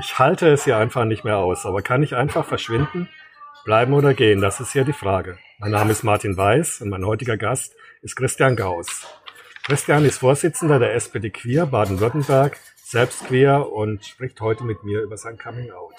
Ich halte es hier einfach nicht mehr aus. Aber kann ich einfach verschwinden, bleiben oder gehen? Das ist hier die Frage. Mein Name ist Martin Weiß und mein heutiger Gast ist Christian Gauss. Christian ist Vorsitzender der SPD Queer Baden-Württemberg, selbst queer und spricht heute mit mir über sein Coming Out.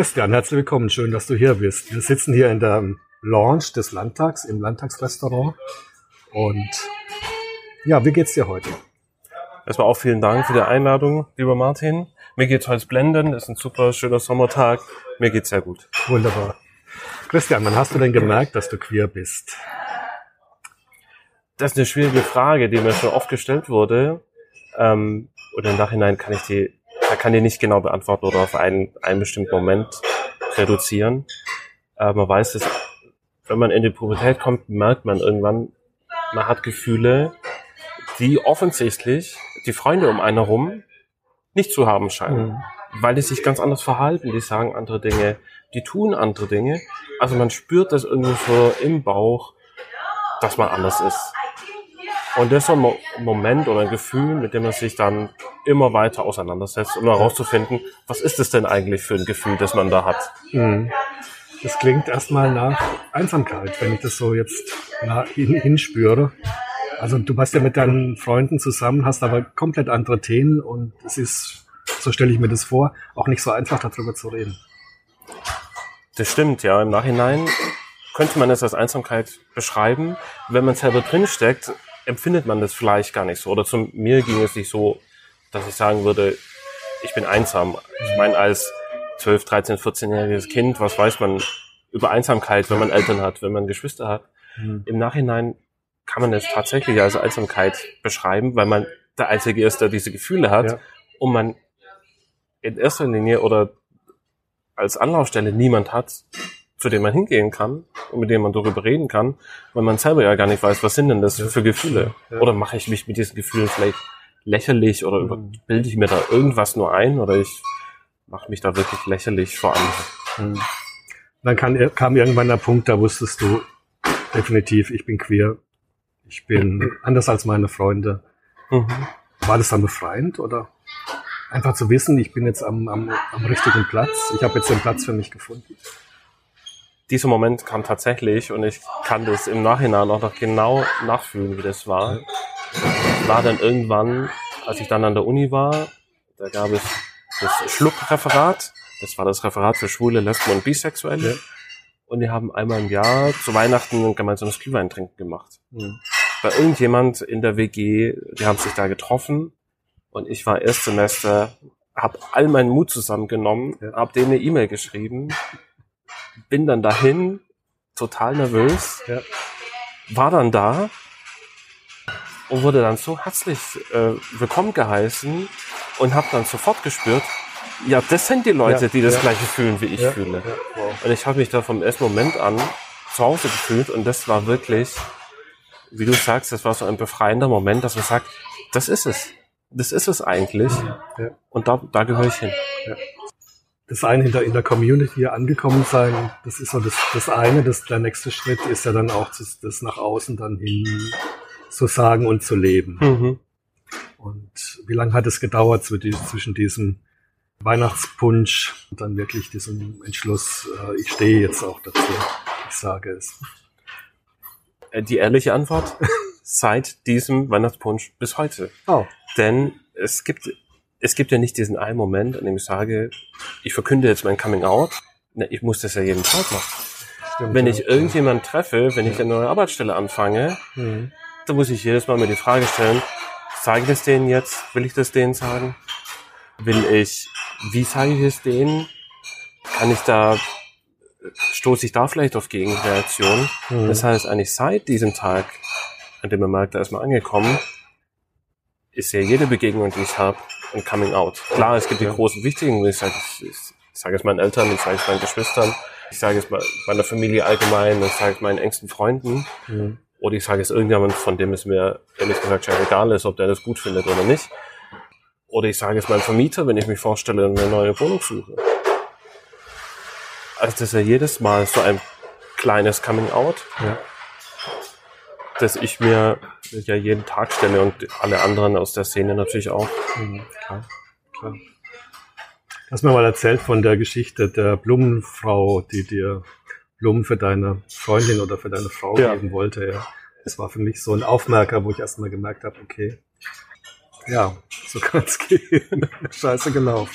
Christian, herzlich willkommen, schön, dass du hier bist. Wir sitzen hier in der Lounge des Landtags, im Landtagsrestaurant und ja, wie geht's dir heute? Erstmal auch vielen Dank für die Einladung, lieber Martin. Mir geht's heute blenden, ist ein super schöner Sommertag. Mir geht's sehr gut. Wunderbar. Christian, wann hast du denn gemerkt, dass du queer bist? Das ist eine schwierige Frage, die mir schon oft gestellt wurde. Ähm, und im Nachhinein kann ich die, da kann die nicht genau beantworten oder auf einen, einen bestimmten Moment reduzieren. Äh, man weiß, dass wenn man in die Pubertät kommt, merkt man irgendwann, man hat Gefühle, die offensichtlich die Freunde um einen herum nicht zu haben scheinen. Mhm. Weil die sich ganz anders verhalten, die sagen andere Dinge, die tun andere Dinge. Also man spürt das irgendwie so im Bauch, dass man anders ist. Und das ist so ein Mo Moment oder ein Gefühl, mit dem man sich dann immer weiter auseinandersetzt, um herauszufinden, was ist es denn eigentlich für ein Gefühl, das man da hat. Mhm. Das klingt erstmal nach Einsamkeit, wenn ich das so jetzt hinspüre. Also du warst ja mit deinen Freunden zusammen, hast aber komplett andere Themen und es ist, so stelle ich mir das vor, auch nicht so einfach darüber zu reden. Das stimmt, ja. Im Nachhinein könnte man es als Einsamkeit beschreiben. Wenn man selber drinsteckt, empfindet man das vielleicht gar nicht so. Oder zu mir ging es nicht so, dass ich sagen würde, ich bin einsam. Ich meine, als 12, 13, 14-jähriges Kind, was weiß man über Einsamkeit, wenn man Eltern hat, wenn man Geschwister hat. Mhm. Im Nachhinein kann man es tatsächlich als Einsamkeit beschreiben, weil man der Einzige ist, der diese Gefühle hat ja. und man in erster Linie oder als Anlaufstelle niemand hat, zu dem man hingehen kann und mit dem man darüber reden kann, weil man selber ja gar nicht weiß, was sind denn das für Gefühle? Oder mache ich mich mit diesen Gefühlen vielleicht lächerlich oder mhm. bilde ich mir da irgendwas nur ein oder ich mache mich da wirklich lächerlich vor anderen. Mhm. Dann kam, kam irgendwann der Punkt, da wusstest du definitiv, ich bin queer, ich bin anders als meine Freunde. Mhm. War das dann befreiend oder einfach zu wissen, ich bin jetzt am, am, am richtigen Platz, ich habe jetzt den Platz für mich gefunden? Dieser Moment kam tatsächlich und ich kann das im Nachhinein auch noch genau nachfühlen, wie das war. War dann irgendwann, als ich dann an der Uni war, da gab es das Schluck-Referat. Das war das Referat für Schwule, Lesben und Bisexuelle. Ja. Und die haben einmal im Jahr zu Weihnachten ein gemeinsames Glühweintrinken gemacht. Mhm bei irgendjemand in der WG, die haben sich da getroffen und ich war Erstsemester, habe all meinen Mut zusammengenommen, ja. habe denen eine E-Mail geschrieben, bin dann dahin, total nervös, ja. war dann da und wurde dann so herzlich äh, willkommen geheißen und habe dann sofort gespürt, ja, das sind die Leute, ja, die das ja. gleiche fühlen, wie ich fühle. Wow. Und ich habe mich da vom ersten Moment an zu Hause gefühlt und das war wirklich wie du sagst, das war so ein befreiender Moment, dass man sagt, das ist es. Das ist es eigentlich. Ja. Und da, da gehöre ich hin. Das eine in der, in der Community angekommen sein, das ist so das, das eine. Das, der nächste Schritt ist ja dann auch das, das nach außen dann hin zu sagen und zu leben. Mhm. Und wie lange hat es gedauert zwischen diesem Weihnachtspunsch und dann wirklich diesem Entschluss, äh, ich stehe jetzt auch dazu, ich sage es. Äh, die ehrliche Antwort, seit diesem Weihnachtspunsch bis heute. Oh. Denn es gibt, es gibt ja nicht diesen einen Moment, an dem ich sage, ich verkünde jetzt mein Coming Out. Ne, ich muss das ja jeden Tag machen. Stimmt, wenn ja. ich irgendjemand treffe, wenn ja. ich eine neue Arbeitsstelle anfange, mhm. dann muss ich jedes Mal mir die Frage stellen, sage ich das denen jetzt? Will ich das denen sagen? Will ich, wie sage ich es denen? Kann ich da stoße ich da vielleicht auf Gegenreaktionen. Mhm. Das heißt, eigentlich seit diesem Tag, an dem man merkt, da ist man angekommen, ist ja jede Begegnung, die ich habe, ein Coming Out. Klar, es gibt die großen, wichtigen, ich sage ich, ich sage es meinen Eltern, ich sage es meinen Geschwistern, ich sage es me- meiner Familie allgemein, ich sage es meinen engsten Freunden Mhm. oder ich sage es irgendjemand, von dem es mir ehrlich gesagt egal ist, ob der das gut findet oder nicht. Oder ich sage es meinem Vermieter, wenn ich mich vorstelle und eine neue Wohnung suche. Also das ist ja jedes Mal so ein kleines Coming Out, Ja. Das ich mir ja jeden Tag stelle und alle anderen aus der Szene natürlich auch. Mhm. Klar. Klar. Du hast mir mal erzählt von der Geschichte der Blumenfrau, die dir Blumen für deine Freundin oder für deine Frau Ja. geben wollte. Ja. Das war für mich so ein Aufmerker, wo ich erst mal gemerkt habe, okay, ja, so kann es gehen. Scheiße gelaufen.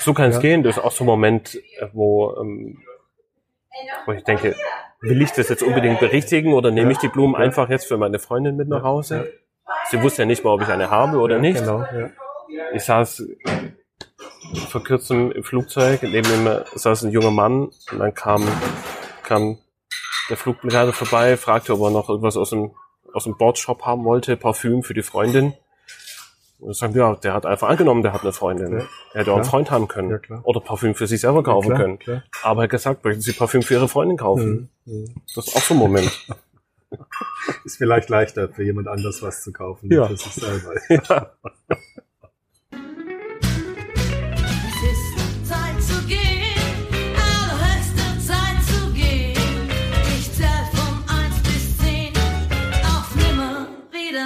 So kann es Ja. gehen. Das ist auch so ein Moment, wo, ähm, wo ich denke, will ich das jetzt unbedingt berichtigen oder nehme ich die Blumen einfach jetzt für meine Freundin mit nach Hause? Sie wusste ja nicht mal, ob ich eine habe oder nicht. Genau. Ich saß vor kurzem im Flugzeug, neben mir saß ein junger Mann und dann kam, kam der Flugbegleiter vorbei, fragte, ob er noch irgendwas aus dem, aus dem Bordshop haben wollte, Parfüm für die Freundin. Und sagte, ja, der hat einfach angenommen, der hat eine Freundin. Ja. Er hätte auch einen. Freund haben können. Ja, klar. Oder Parfüm für sich selber kaufen klar, können. Klar. Aber er hat gesagt, möchten Sie Parfüm für Ihre Freundin kaufen? Mhm. Mhm. Das ist auch so ein Moment. Ist vielleicht leichter für jemand anders was zu kaufen, Ja. für sich selber. ja.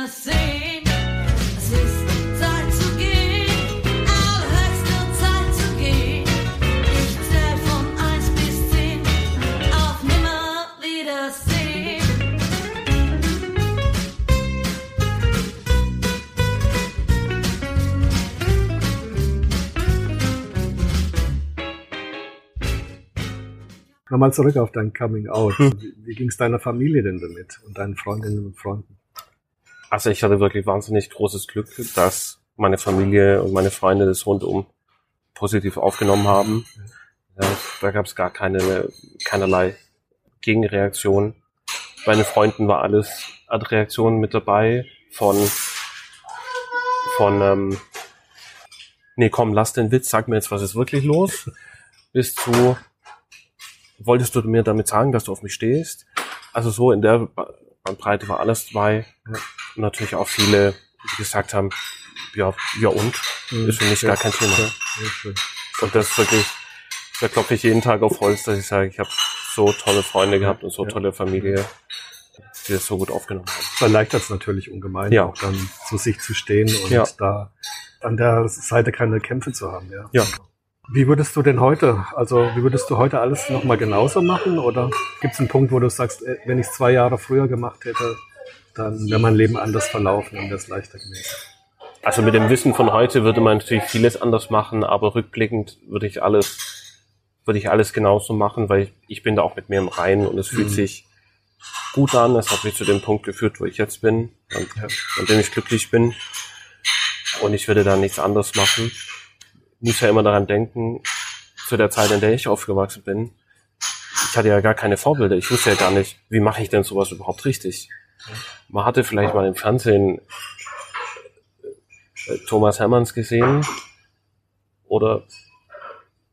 Es Nochmal zurück auf dein Coming Out. Wie, wie ging es deiner Familie denn damit und deinen Freundinnen und Freunden? Also ich hatte wirklich wahnsinnig großes Glück, dass meine Familie und meine Freunde das rundum positiv aufgenommen haben. Ja, da gab es gar keine, keinerlei Gegenreaktion. Bei den Freunden war alles an Reaktionen mit dabei von, von ähm, nee komm, lass den Witz, sag mir jetzt, was ist wirklich los, bis zu, wolltest du mir damit sagen, dass du auf mich stehst? Also so in der Ba- Bandbreite war alles dabei. Und natürlich auch viele, die gesagt haben, ja, ja und? Ist für mich gar kein Thema. Ja, ja. Und das ist wirklich, da klopfe ich jeden Tag auf Holz, dass ich sage, ich habe so tolle Freunde gehabt und so Ja. tolle Familie, die das so gut aufgenommen haben. Das erleichtert es natürlich ungemein, Ja. auch dann zu sich zu stehen und Ja. da an der Seite keine Kämpfe zu haben. Ja. Ja. Wie würdest du denn heute, also wie würdest du heute alles nochmal genauso machen? Oder gibt es einen Punkt, wo du sagst, äh, wenn ich es zwei Jahre früher gemacht hätte, dann wäre mein Leben anders verlaufen und wäre es leichter gewesen? Also mit dem Wissen von heute würde man natürlich vieles anders machen, aber rückblickend würde ich alles, würde ich alles genauso machen, weil ich, ich bin da auch mit mir im Reinen und es fühlt Mhm. sich gut an. Es hat mich zu dem Punkt geführt, wo ich jetzt bin, und, Ja. an dem ich glücklich bin. Und ich würde da nichts anderes machen. Muss ja immer daran denken, zu der Zeit, in der ich aufgewachsen bin. Ich hatte ja gar keine Vorbilder. Ich wusste ja gar nicht, wie mache ich denn sowas überhaupt richtig. Man hatte vielleicht mal im Fernsehen äh, Thomas Hermanns gesehen oder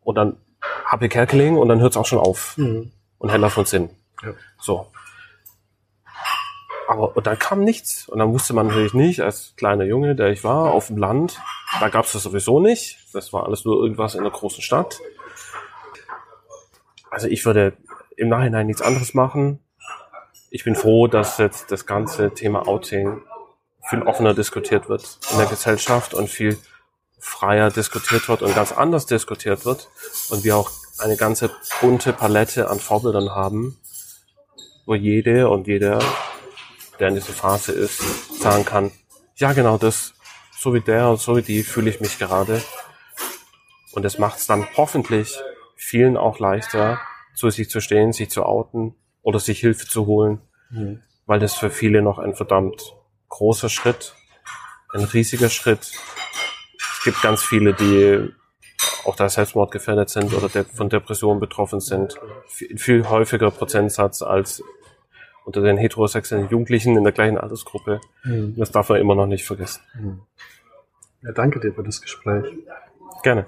und dann Happy Kerkeling und dann hört es auch schon auf Mhm. und Hella von Sinn. Ja. So. Aber und dann kam nichts und dann wusste man natürlich nicht, als kleiner Junge, der ich war, auf dem Land, da gab es das sowieso nicht. Das war alles nur irgendwas in einer großen Stadt. Also ich würde im Nachhinein nichts anderes machen. Ich bin froh, dass jetzt das ganze Thema Outing viel offener diskutiert wird in der Gesellschaft und viel freier diskutiert wird und ganz anders diskutiert wird und wir auch eine ganze bunte Palette an Vorbildern haben, wo jede und jeder, der in dieser Phase ist, sagen kann, ja genau das, so wie der und so wie die fühle ich mich gerade. Und es macht es dann hoffentlich vielen auch leichter, zu sich zu stehen, sich zu outen oder sich Hilfe zu holen, Mhm. weil das für viele noch ein verdammt großer Schritt, ein riesiger Schritt. Es gibt ganz viele, die auch da selbstmordgefährdet sind oder de von Depressionen betroffen sind. Viel, viel häufiger Prozentsatz als unter den heterosexuellen Jugendlichen in der gleichen Altersgruppe. Mhm. Das darf man immer noch nicht vergessen. Ja, danke dir für das Gespräch. Gerne.